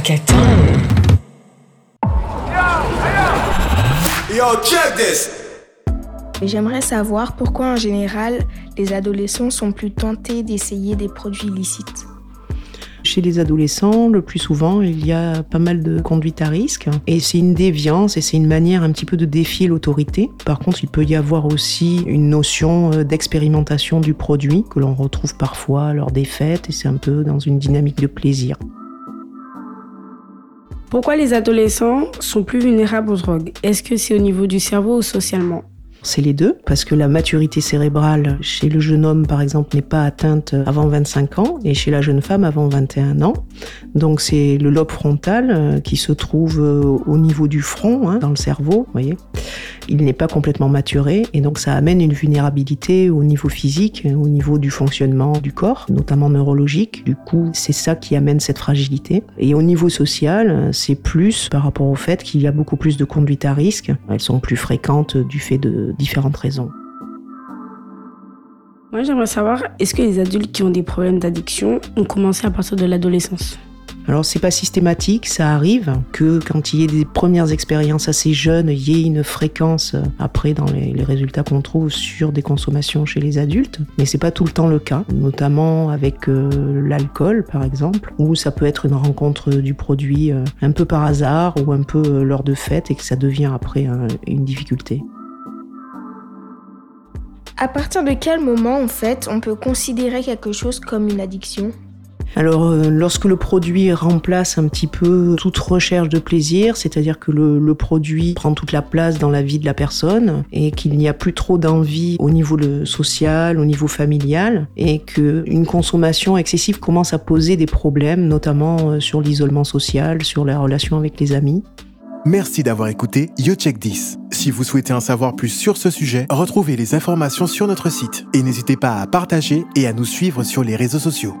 Hackathon. Yo, check this. J'aimerais savoir pourquoi en général les adolescents sont plus tentés d'essayer des produits illicites. Chez les adolescents, le plus souvent, il y a pas mal de conduite à risque. Et c'est une déviance et c'est une manière un petit peu de défier l'autorité. Par contre, il peut y avoir aussi une notion euh, d'expérimentation du produit que l'on retrouve parfois lors des fêtes et c'est un peu dans une dynamique de plaisir. Pourquoi les adolescents sont plus vulnérables aux drogues? Est-ce que c'est au niveau du cerveau ou socialement? C'est les deux, parce que la maturité cérébrale chez le jeune homme, par exemple, n'est pas atteinte avant 25 ans et chez la jeune femme avant 21 ans. Donc c'est le lobe frontal euh, qui se trouve euh, au niveau du front, hein, dans le cerveau, voyez. Il n'est pas complètement maturé et donc ça amène une vulnérabilité au niveau physique, au niveau du fonctionnement du corps, notamment neurologique. Du coup, c'est ça qui amène cette fragilité. Et au niveau social, c'est plus par rapport au fait qu'il y a beaucoup plus de conduites à risque. Elles sont plus fréquentes du fait de différentes raisons. Moi, j'aimerais savoir, est-ce que les adultes qui ont des problèmes d'addiction ont commencé à partir de l'adolescence? Alors c'est pas systématique, ça arrive que quand il y ait des premières expériences assez jeunes, il y ait une fréquence euh, après dans les, résultats qu'on trouve sur des consommations chez les adultes, mais c'est pas tout le temps le cas, notamment avec euh, l'alcool par exemple, où ça peut être une rencontre du produit euh, un peu par hasard ou un peu lors de fêtes et que ça devient après une difficulté. À partir de quel moment, en fait, on peut considérer quelque chose comme une addiction? Alors, euh, lorsque le produit remplace un petit peu toute recherche de plaisir, c'est-à-dire que le, produit prend toute la place dans la vie de la personne et qu'il n'y a plus trop d'envie au niveau social, au niveau familial, et qu'une consommation excessive commence à poser des problèmes, notamment euh, sur l'isolement social, sur la relation avec les amis. Merci d'avoir écouté YoCheck 10. Si vous souhaitez en savoir plus sur ce sujet, retrouvez les informations sur notre site et n'hésitez pas à partager et à nous suivre sur les réseaux sociaux.